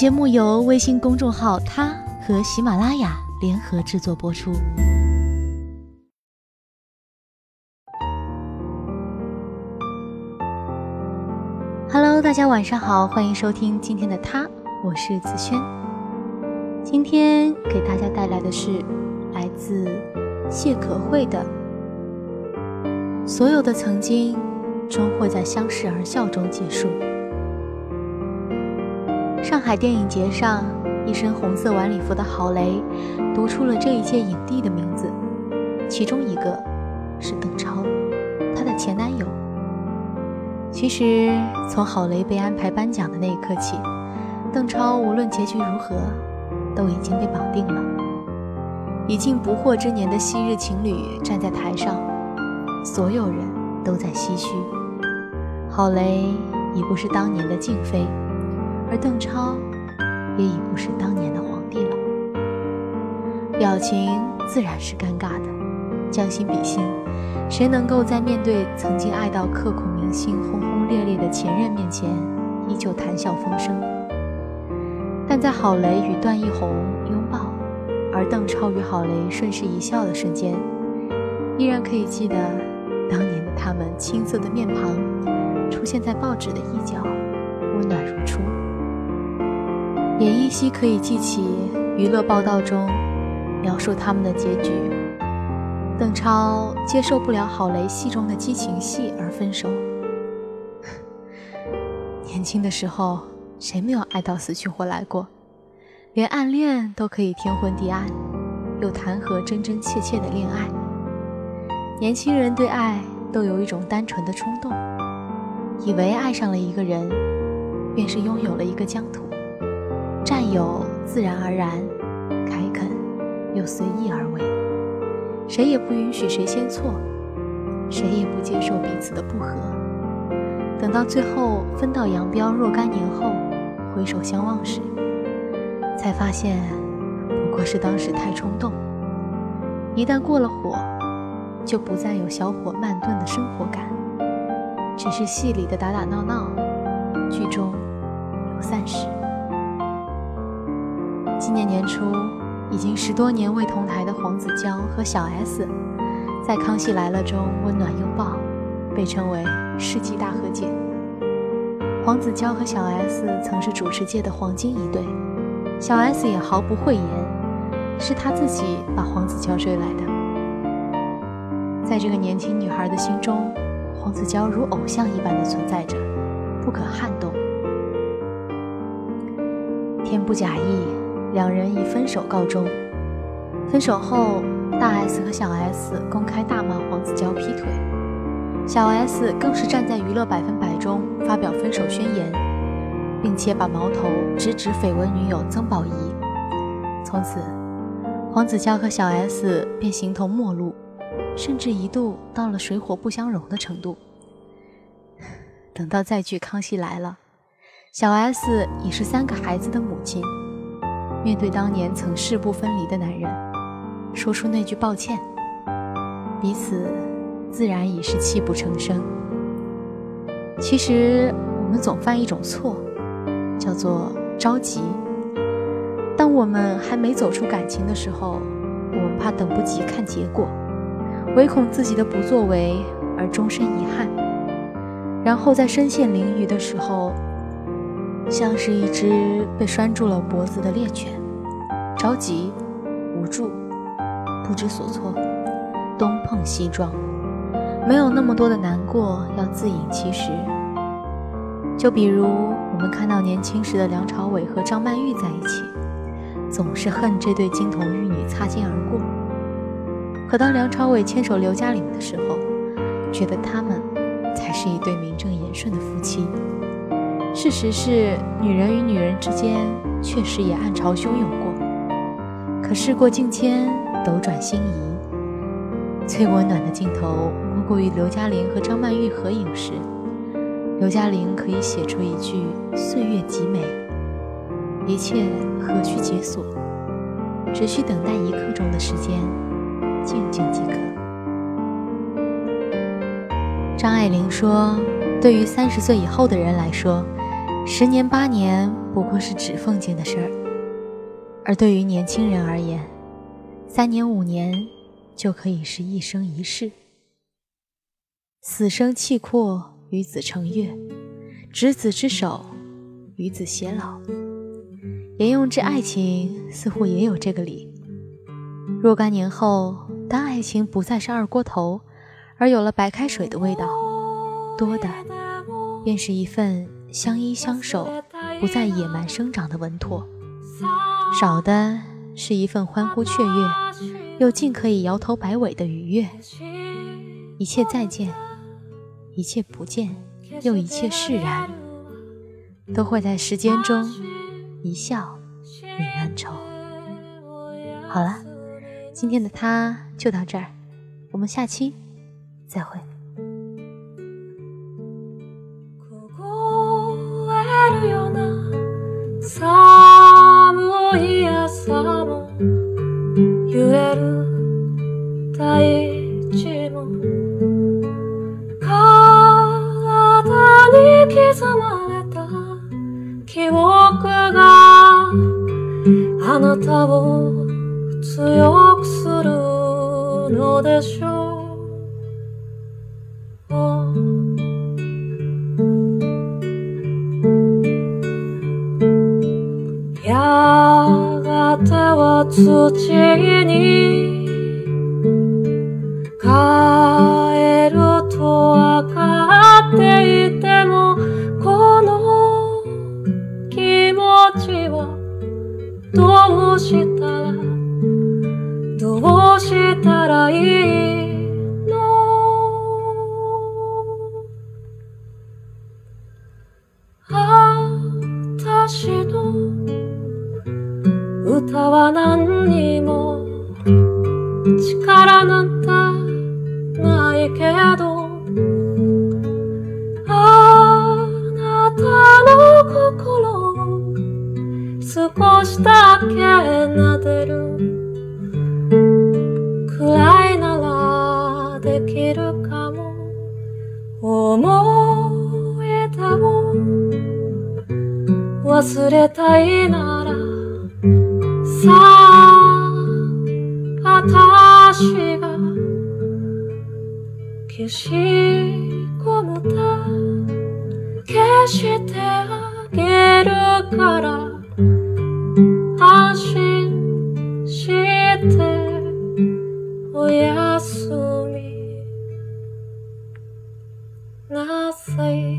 节目由微信公众号“他”和喜马拉雅联合制作播出。Hello，大家晚上好，欢迎收听今天的他，我是子轩。今天给大家带来的是来自谢可慧的《所有的曾经终会在相视而笑中结束》。上海电影节上，一身红色晚礼服的郝蕾读出了这一届影帝的名字，其中一个是邓超，她的前男友。其实，从郝蕾被安排颁奖的那一刻起，邓超无论结局如何，都已经被绑定了。已经不惑之年的昔日情侣站在台上，所有人都在唏嘘，郝蕾已不是当年的静妃。而邓超也已不是当年的皇帝了，表情自然是尴尬的。将心比心，谁能够在面对曾经爱到刻骨铭心、轰轰烈烈的前任面前，依旧谈笑风生？但在郝蕾与段奕宏拥抱，而邓超与郝蕾顺势一笑的瞬间，依然可以记得当年的他们青涩的面庞，出现在报纸的一角，也依稀可以记起娱乐报道中描述他们的结局。邓超接受不了郝蕾戏中的激情戏而分手。年轻的时候，谁没有爱到死去活来过？连暗恋都可以天昏地暗，又谈何真真切切的恋爱？年轻人对爱都有一种单纯的冲动，以为爱上了一个人，便是拥有了一个疆土。占有自然而然，开垦又随意而为，谁也不允许谁先错，谁也不接受彼此的不和。等到最后分道扬镳若干年后，回首相望时，才发现不过是当时太冲动。一旦过了火，就不再有小火慢炖的生活感，只是戏里的打打闹闹，剧中有散时。今年年初，已经十多年未同台的黄子佼和小 S，在《康熙来了》中温暖拥抱，被称为世纪大和解。黄子佼和小 S 曾是主持界的黄金一对，小 S 也毫不讳言，是他自己把黄子佼追来的。在这个年轻女孩的心中，黄子佼如偶像一般的存在着，不可撼动。天不假意。两人以分手告终。分手后，大 S 和小 S 公开大骂黄子佼劈腿，小 S 更是站在娱乐百分百中发表分手宣言，并且把矛头直指绯闻女友曾宝仪。从此，黄子佼和小 S 便形同陌路，甚至一度到了水火不相容的程度。等到再聚《康熙来了》，小 S 已是三个孩子的母亲。面对当年曾誓不分离的男人，说出那句抱歉，彼此自然已是泣不成声。其实我们总犯一种错，叫做着急。当我们还没走出感情的时候，我们怕等不及看结果，唯恐自己的不作为而终身遗憾，然后在身陷囹圄的时候。像是一只被拴住了脖子的猎犬，着急、无助、不知所措，东碰西撞，没有那么多的难过要自饮其食。就比如我们看到年轻时的梁朝伟和张曼玉在一起，总是恨这对金童玉女擦肩而过；可当梁朝伟牵手刘嘉玲的时候，觉得他们才是一对名正言顺的夫妻。事实是，女人与女人之间确实也暗潮汹涌过。可事过境迁，斗转星移，最温暖的镜头莫过于刘嘉玲和张曼玉合影时，刘嘉玲可以写出一句“岁月极美”，一切何须解锁，只需等待一刻钟的时间，静静即可。张爱玲说：“对于三十岁以后的人来说。”十年八年不过是指缝间的事儿，而对于年轻人而言，三年五年就可以是一生一世。死生契阔，与子成悦，执子之手，与子偕老。沿用之爱情似乎也有这个理。若干年后，当爱情不再是二锅头，而有了白开水的味道，多的便是一份相依相守、不再野蛮生长的稳妥；少的是一份欢呼雀跃，又尽可以摇头摆尾的愉悦。一切再见，一切不见，又一切释然，都会在时间中一笑泯恩仇。好了。今天的他就到这儿，我们下期再会。寒い朝も揺れる大地も体に刻まれた記憶があなたを強くするのでしょう。土に帰るとわかっていてもこの気持ちはどうしたらどうしたらいい力なんてないけどあなたの心を少しだけ撫でるくらいならできるかも思い出を忘れたいならさあ消し込むた消してあげるから安心しておやすみ。なさい。